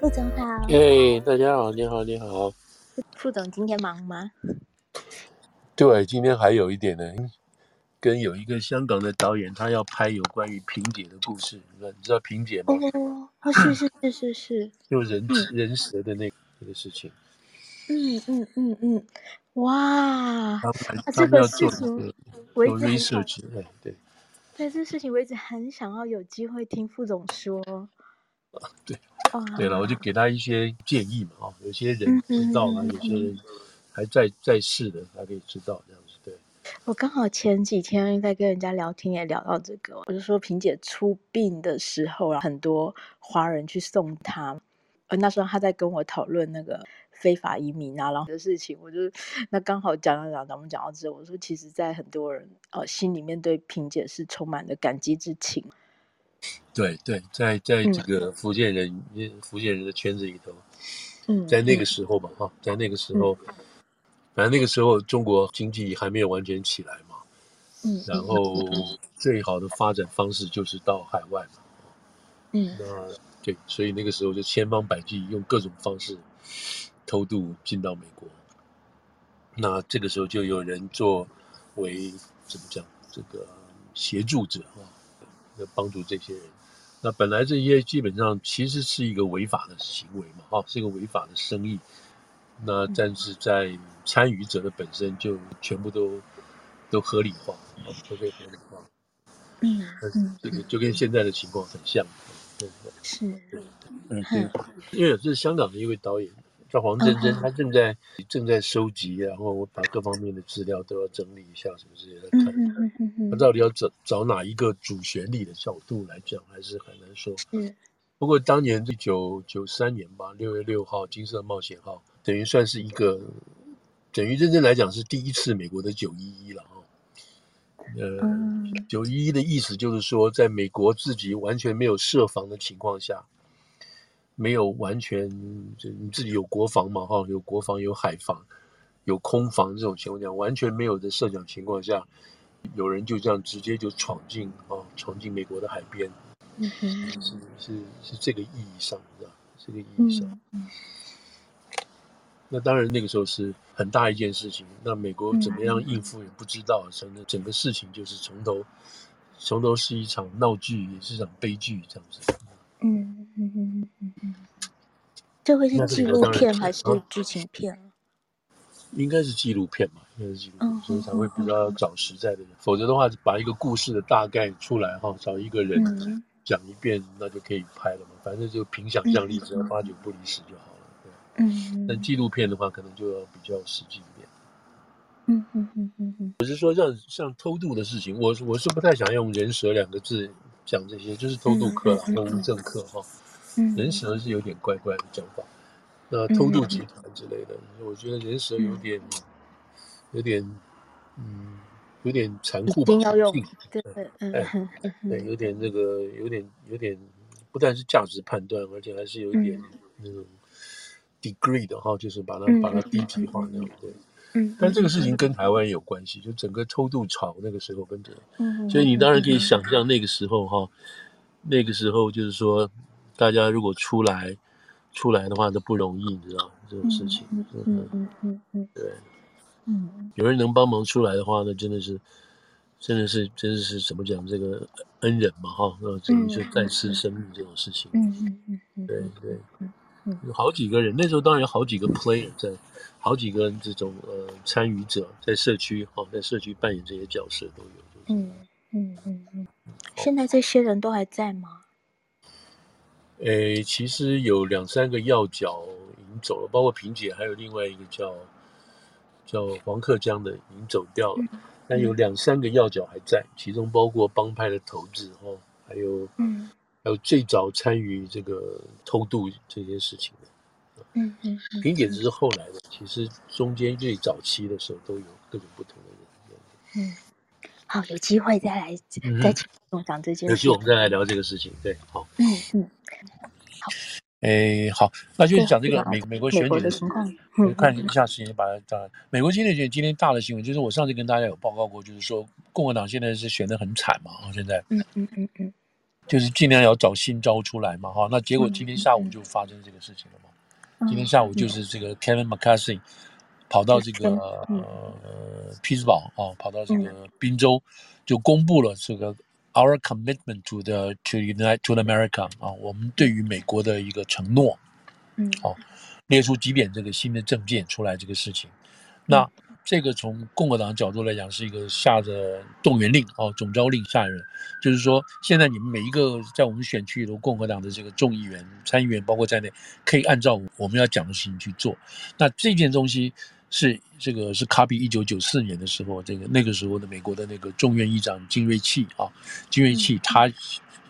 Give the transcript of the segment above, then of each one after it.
副总好。哎大家好，你好，你好。副总今天忙吗？对，今天还有一点呢，跟有一个香港的导演，他要拍有关于萍姐的故事，你知道萍姐吗？哦，是是是是是，就 人、嗯、人蛇的那个、那个事情。嗯嗯嗯嗯，哇，这个做 research，对对。对这事情，我一直很想要有机会听副总说。啊，对，对了，我就给他一些建议嘛，啊，有些人知道啊，有些人还在在世的，他可以知道这样子。对，我刚好前几天在跟人家聊天，也聊到这个，我就说萍姐出殡的时候啊，很多华人去送她，呃，那时候他在跟我讨论那个。非法移民啊，然后的事情，我就那刚好讲讲讲，咱们讲到这，我说其实，在很多人呃心里面对萍姐是充满了感激之情。对对，在在这个福建人、嗯、福建人的圈子里头，嗯，在那个时候吧，哈、嗯，在那个时候，嗯、反正那个时候中国经济还没有完全起来嘛，嗯，然后最好的发展方式就是到海外嘛，嗯，那。对，所以那个时候就千方百计用各种方式。偷渡进到美国，那这个时候就有人作为怎么讲这个协助者啊，要帮助这些人。那本来这些基本上其实是一个违法的行为嘛，哈，是一个违法的生意。那但是在参与者的本身就全部都都合理化，都被合理化。嗯，这个就跟现在的情况很像，对不对？是，嗯，对，因为这是香港的一位导演。叫黄真真，她正在正在收集，然后我把各方面的资料都要整理一下，什么之类的看看。他到底要找找哪一个主旋律的角度来讲，还是很难说。嗯。不过当年一九九三年吧，六月六号，金色冒险号等于算是一个，等于认真来讲是第一次美国的九一一了哈。呃，九一一的意思就是说，在美国自己完全没有设防的情况下。没有完全，就你自己有国防嘛？哈，有国防，有海防，有空防这种情况下，完全没有的设想情况下，有人就这样直接就闯进啊，闯进美国的海边，嗯，是是是这个意义上，是吧？这个意义上。嗯，那当然，那个时候是很大一件事情。那美国怎么样应付也不知道，整个整个事情就是从头从头是一场闹剧，也是一场悲剧，这样子。嗯嗯嗯嗯嗯，这会是纪录片还是剧情片？应该是纪录片嘛，应该是纪录片，所以才会比较找实在的人。否则的话，把一个故事的大概出来哈，找一个人讲一遍，那就可以拍了嘛。反正就凭想象力，只要八九不离十就好了。对，嗯。但纪录片的话，可能就要比较实际一点。嗯嗯嗯嗯嗯。我是说，像像偷渡的事情，我我是不太想用“人蛇”两个字。讲这些就是偷渡客啦，偷渡政客哈，人蛇是有点怪怪的讲法。那偷渡集团之类的，我觉得人蛇有点，有点，嗯，有点残酷吧。对对，哎，对，有点那个，有点有点，不但是价值判断，而且还是有一点那种 degree 的哈，就是把它把它低级化那种对。嗯，但这个事情跟台湾有关系，就整个偷渡潮那个时候跟着，嗯，所以你当然可以想象那个时候哈，那个时候就是说，大家如果出来，出来的话都不容易，你知道这种事情，嗯嗯嗯嗯，对，嗯，有人能帮忙出来的话，那真的是，真的是，真的是怎么讲这个恩人嘛哈，那等于是再次生命这种事情，嗯嗯嗯，对对。有好几个人，那时候当然有好几个 player 在，好几个这种呃参与者在社区哈，在社区扮演这些角色都有。嗯嗯嗯嗯。现在这些人都还在吗？诶，其实有两三个要角已经走了，包括萍姐，还有另外一个叫叫黄克江的已经走掉了，但有两三个要角还在，其中包括帮派的头子哈，还有嗯。还有最早参与这个偷渡这些事情的，嗯嗯，萍姐只是后来的，其实中间最早期的时候都有各种不同的人。嗯，好，有机会再来再请讲这件事。有机会我们再来聊这个事情，对，好。嗯嗯，好。哎，好，那就讲这个美美国选举的情况。嗯，看一下时间，把它讲。美国今天选今天大的新闻就是我上次跟大家有报告过，就是说共和党现在是选的很惨嘛，啊，现在。嗯嗯嗯嗯。就是尽量要找新招出来嘛，哈。那结果今天下午就发生这个事情了嘛。嗯、今天下午就是这个 Kevin McCarthy 跑到这个、嗯、呃匹兹堡啊，跑到这个宾州，就公布了这个 Our commitment to the to unite to America 啊，我们对于美国的一个承诺，嗯，好，列出几点这个新的政见出来这个事情，那。这个从共和党角度来讲，是一个下的动员令哦，总召令下人，就是说，现在你们每一个在我们选区里头共和党的这个众议员、参议员，包括在内，可以按照我们要讲的事情去做。那这件东西是这个是 copy 一九九四年的时候，这个那个时候的美国的那个众院议长金瑞气啊，金瑞气他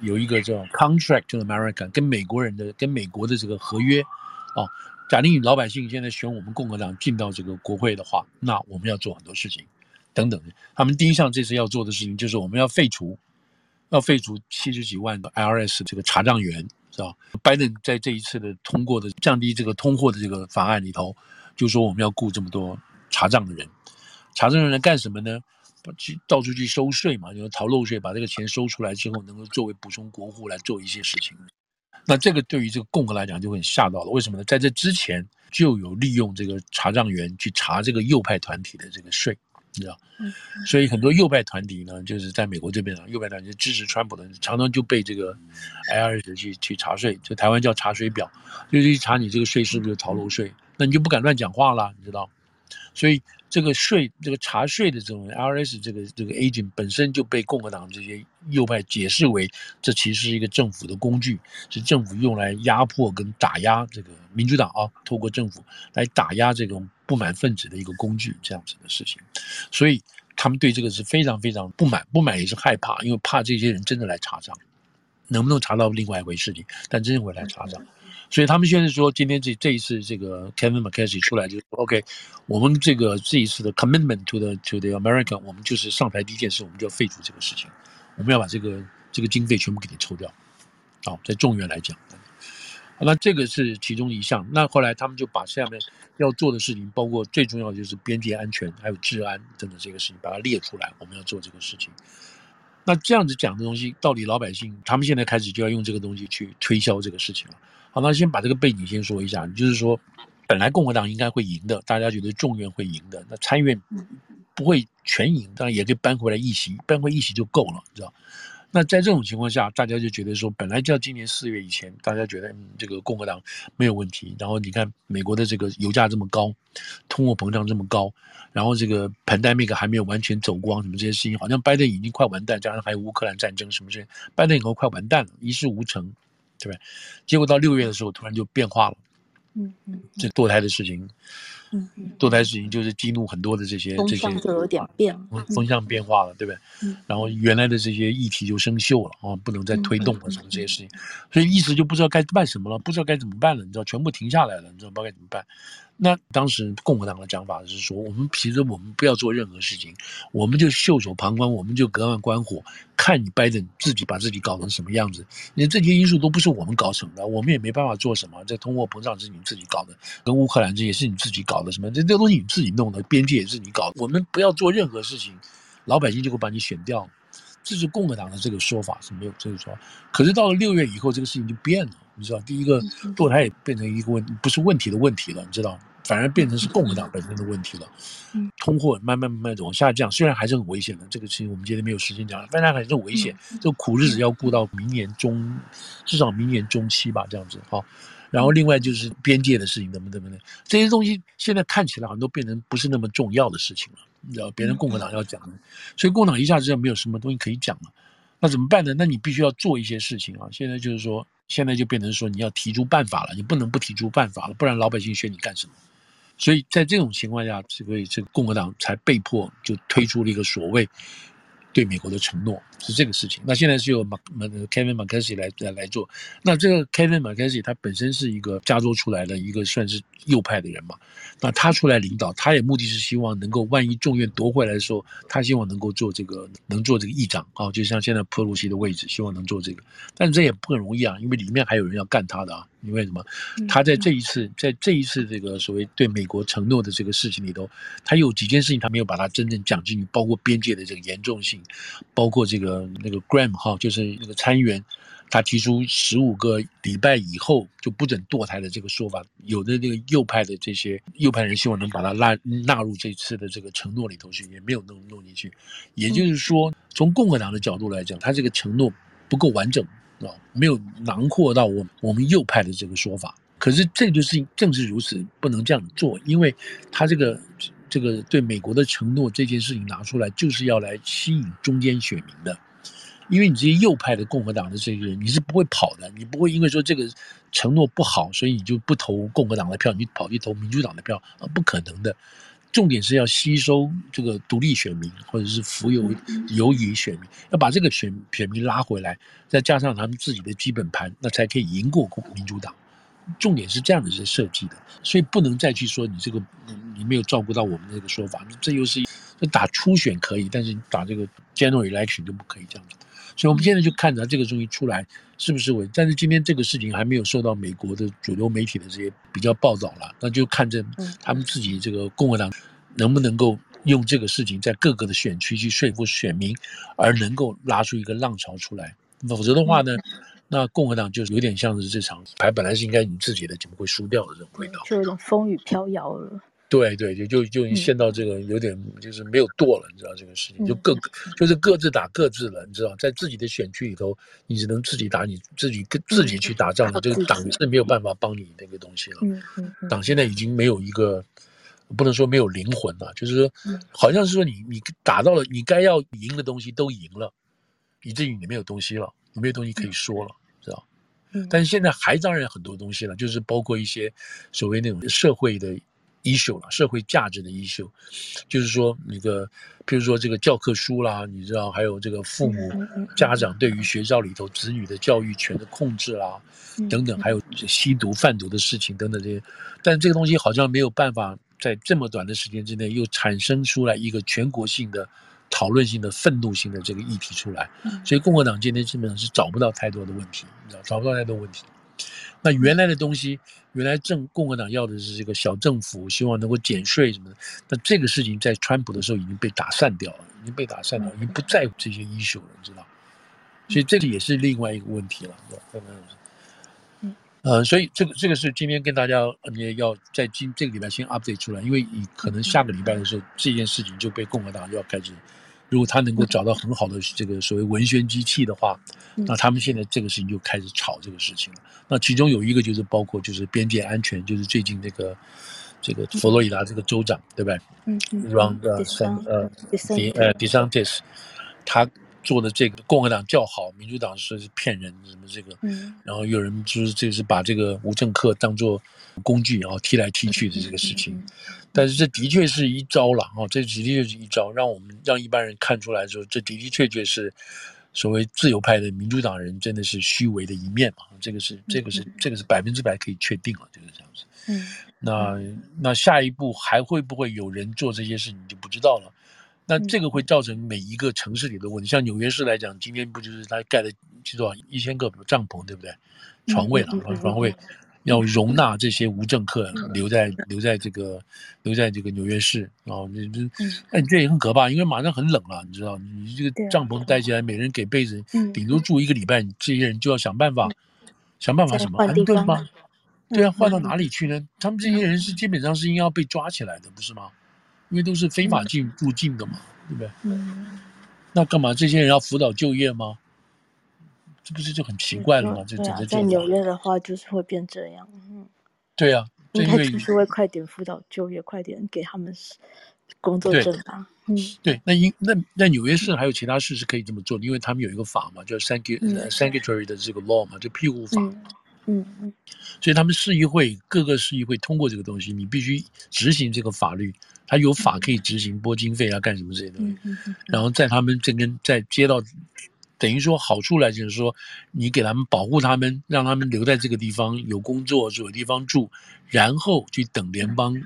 有一个叫 Contract to America，跟美国人的跟美国的这个合约啊。假定老百姓现在选我们共和党进到这个国会的话，那我们要做很多事情，等等。他们第一项这次要做的事情就是我们要废除，要废除七十几万的 IRS 这个查账员，是吧？拜登在这一次的通过的降低这个通货的这个法案里头，就说我们要雇这么多查账的人，查账的人干什么呢？去到处去收税嘛，就是逃漏税，把这个钱收出来之后，能够作为补充国库来做一些事情。那这个对于这个共和来讲就会很吓到了，为什么呢？在这之前就有利用这个查账员去查这个右派团体的这个税，你知道？嗯。所以很多右派团体呢，就是在美国这边啊，右派团体支持川普的，常常就被这个 IRS 去去查税，就台湾叫查水表，就是去查你这个税是不是逃漏税，那你就不敢乱讲话了，你知道？所以。这个税，这个查税的这种 R S 这个这个 agent 本身就被共和党这些右派解释为，这其实是一个政府的工具，是政府用来压迫跟打压这个民主党啊，透过政府来打压这种不满分子的一个工具，这样子的事情。所以他们对这个是非常非常不满，不满也是害怕，因为怕这些人真的来查账，能不能查到另外一回事情，但真的会来查账。所以他们现在说，今天这这一次这个 Kevin McCarthy 出来就说 OK，我们这个这一次的 commitment to the to the America，我们就是上台第一件事，我们就要废除这个事情，我们要把这个这个经费全部给你抽掉。好，在众院来讲，好那这个是其中一项。那后来他们就把下面要做的事情，包括最重要的就是边界安全还有治安等等这个事情，把它列出来，我们要做这个事情。那这样子讲的东西，到底老百姓他们现在开始就要用这个东西去推销这个事情了。好，那先把这个背景先说一下，就是说，本来共和党应该会赢的，大家觉得众院会赢的，那参院不会全赢，当然也可以搬回来一席，搬回一席就够了，你知道？那在这种情况下，大家就觉得说，本来就要今年四月以前，大家觉得嗯，这个共和党没有问题。然后你看美国的这个油价这么高，通货膨胀这么高，然后这个 pandemic 还没有完全走光，什么这些事情，好像拜登已经快完蛋，加上还有乌克兰战争什么这些，拜登以后快完蛋了，一事无成。对吧？结果到六月的时候，突然就变化了。嗯嗯，这堕胎的事情，嗯嗯，堕胎事情就是激怒很多的这些这些，就有点变，风向变化了，对不对？嗯，然后原来的这些议题就生锈了啊，不能再推动了什么这些事情，所以一时就不知道该办什么了，不知道该怎么办了，你知道，全部停下来了，你知道不知道该怎么办？那当时共和党的讲法是说，我们其实我们不要做任何事情，我们就袖手旁观，我们就隔岸观火，看你拜登自己把自己搞成什么样子。你这些因素都不是我们搞成的，我们也没办法做什么。这通货膨胀是你自己搞的，跟乌克兰这也是你自己搞的，什么这这东西你自己弄的，边界也是你搞的。我们不要做任何事情，老百姓就会把你选掉。这是共和党的这个说法是没有这个说法。可是到了六月以后，这个事情就变了，你知道，第一个堕胎也变成一个问，不是问题的问题了，你知道。反而变成是共和党本身的问题了，通货慢慢慢慢往下降，虽然还是很危险的，这个事情我们今天没有时间讲了，但它还是很危险。这个苦日子要过到明年中，至少明年中期吧，这样子好。然后另外就是边界的事情，怎么怎么的，这些东西现在看起来好像都变成不是那么重要的事情了，你知道，别人共和党要讲的，所以共和党一下子就没有什么东西可以讲了，那怎么办呢？那你必须要做一些事情啊。现在就是说，现在就变成说你要提出办法了，你不能不提出办法了，不然老百姓选你干什么？所以在这种情况下，这个这共和党才被迫就推出了一个所谓对美国的承诺，是这个事情。那现在是由马马 Kevin McCarthy 来来来做。那这个 Kevin McCarthy 他本身是一个加州出来的一个算是右派的人嘛，那他出来领导，他也目的是希望能够万一众院夺回来的时候，他希望能够做这个能做这个议长啊，就像现在裴洛西的位置，希望能做这个。但这也不很容易啊，因为里面还有人要干他的啊。因为什么？他在这一次，在这一次这个所谓对美国承诺的这个事情里头，他有几件事情他没有把它真正讲进去，包括边界的这个严重性，包括这个那个 Graham 哈，就是那个参议员，他提出十五个礼拜以后就不准堕胎的这个说法，有的那个右派的这些右派人希望能把它纳纳入这次的这个承诺里头去，也没有弄弄进去。也就是说，从共和党的角度来讲，他这个承诺不够完整。啊，没有囊括到我我们右派的这个说法，可是这就是正是如此，不能这样做，因为他这个这个对美国的承诺这件事情拿出来，就是要来吸引中间选民的，因为你这些右派的共和党的这些人，你是不会跑的，你不会因为说这个承诺不好，所以你就不投共和党的票，你跑去投民主党的票啊，不可能的。重点是要吸收这个独立选民，或者是浮游游移选民，要把这个选选民拉回来，再加上他们自己的基本盘，那才可以赢过民主党。重点是这样的是设计的，所以不能再去说你这个你没有照顾到我们这个说法，这又是就打初选可以，但是你打这个 general election 就不可以这样子。所以我们现在就看着这个东西出来是不是稳，但是今天这个事情还没有受到美国的主流媒体的这些比较报道了，那就看着他们自己这个共和党能不能够用这个事情在各个的选区去说服选民，而能够拉出一个浪潮出来。否则的话呢，那共和党就有点像是这场牌本来是应该你自己的，怎么会输掉的这种味道，就有种风雨飘摇了。对对，就就就陷到这个有点就是没有舵了，你知道这个事情就各就是各自打各自了，你知道，在自己的选区里头，你只能自己打你自己跟自己去打仗的，这个党是没有办法帮你那个东西了。嗯嗯，党现在已经没有一个不能说没有灵魂了，就是说好像是说你你打到了你该要赢的东西都赢了，以至于你没有东西了，你没有东西可以说了，知道？但是现在还当然很多东西了，就是包括一些所谓那种社会的。Issue 了，社会价值的 issue，就是说那个，譬如说这个教科书啦，你知道，还有这个父母家长对于学校里头子女的教育权的控制啦，等等，还有吸毒贩毒的事情等等这些，但这个东西好像没有办法在这么短的时间之内又产生出来一个全国性的讨论性的愤怒性的这个议题出来，所以共和党今天基本上是找不到太多的问题，你知道，找不到太多问题。那原来的东西，原来政共和党要的是这个小政府，希望能够减税什么的。那这个事情在川普的时候已经被打散掉了，已经被打散掉了，已经不在乎这些 issue 了，你知道？所以这个也是另外一个问题了，嗯嗯，呃，所以这个这个是今天跟大家你也要在今这个礼拜先 update 出来，因为你可能下个礼拜的时候，这件事情就被共和党要开始。如果他能够找到很好的这个所谓文宣机器的话，那他们现在这个事情就开始炒这个事情了。那其中有一个就是包括就是边界安全，就是最近这个这个佛罗里达这个州长对不对？嗯嗯。Ron 呃呃 DeSantis 他做的这个共和党叫好，民主党说是骗人什么这个，然后有人就是这是把这个无政客当做工具然后踢来踢去的这个事情。但是这的确是一招了哦，这的确是一招，让我们让一般人看出来说，这的的确确是所谓自由派的民主党人真的是虚伪的一面嘛，这个是这个是这个是百分之百可以确定了，就是这样子。嗯，那那下一步还会不会有人做这些事你就不知道了。那这个会造成每一个城市里的问题，像纽约市来讲，今天不就是他盖了多少一千个帐篷，对不对？床位了，床位。要容纳这些无政客留在留在这个留在这个纽约市啊，你这哎，这也很可怕，因为马上很冷了，你知道，你这个帐篷带起来，每人给被子，顶多住一个礼拜，你这些人就要想办法想办法什么安顿吗？对啊，换到哪里去呢？他们这些人是基本上是应该要被抓起来的，不是吗？因为都是非法进入境的嘛，对不对？那干嘛这些人要辅导就业吗？这不是就很奇怪了吗？这整个在纽约的话，就是会变这样。嗯，对啊，应该就是会快点辅导就业，快点给他们工作证吧。嗯，对，那因那那纽约市还有其他市是可以这么做的，因为他们有一个法嘛，叫 sanctuary 的这个 law 嘛，就庇护法。嗯嗯。所以他们市议会各个市议会通过这个东西，你必须执行这个法律，他有法可以执行，拨经费啊，干什么这些东西。然后在他们这边在街道。等于说好处来就是说，你给他们保护他们，让他们留在这个地方有工作，有地方住，然后去等联邦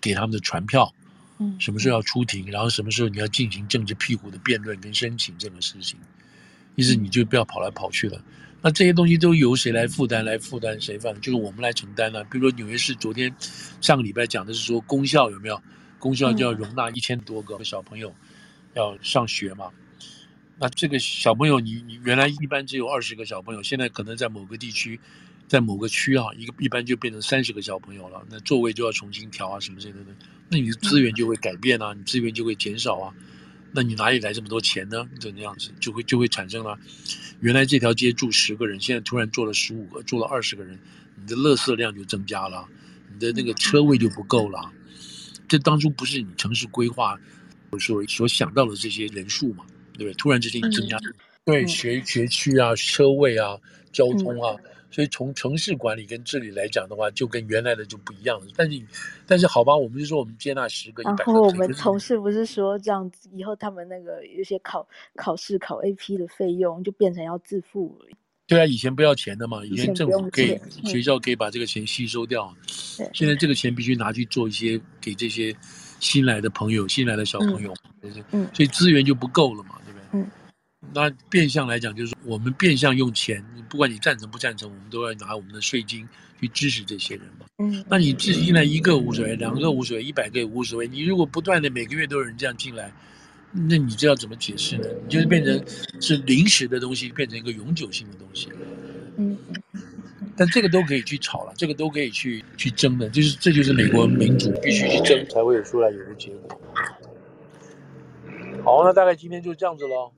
给他们的传票，嗯，什么时候要出庭，然后什么时候你要进行政治庇护的辩论跟申请这个事情，意思你就不要跑来跑去了。那这些东西都由谁来负担？来负担谁负就是我们来承担呢、啊。比如说纽约市昨天上个礼拜讲的是说，公校有没有？公校就要容纳一千多个小朋友要上学嘛。那这个小朋友你，你你原来一般只有二十个小朋友，现在可能在某个地区，在某个区啊，一个一般就变成三十个小朋友了。那座位就要重新调啊，什么之类的。那你的资源就会改变啊，你资源就会减少啊。那你哪里来这么多钱呢？就那样子，就会就会产生了。原来这条街住十个人，现在突然坐了十五个，坐了二十个人，你的垃圾量就增加了，你的那个车位就不够了。这当初不是你城市规划所所想到的这些人数嘛？对不对？突然之间增加，嗯、对学学区啊、车位啊、交通啊。嗯所以从城市管理跟治理来讲的话，就跟原来的就不一样了。但是，但是好吧，我们就说我们接纳十个、一百个。然后我们同事不是说这样子，以后他们那个有些考考试考 AP 的费用就变成要自付。对啊，以前不要钱的嘛，以前政府可以学校可以把这个钱吸收掉。对，现在这个钱必须拿去做一些给这些新来的朋友、新来的小朋友，嗯，嗯，所以资源就不够了嘛。那变相来讲，就是我们变相用钱，不管你赞成不赞成，我们都要拿我们的税金去支持这些人嘛。嗯，那你自己进来一个无所谓，两个无所谓，一百个也无所谓。你如果不断的每个月都有人这样进来，那你这要怎么解释呢？你就是变成是临时的东西，变成一个永久性的东西。嗯，但这个都可以去吵了，这个都可以去去争的，就是这就是美国民主必须去争才会有出来有个结果。好，那大概今天就这样子喽。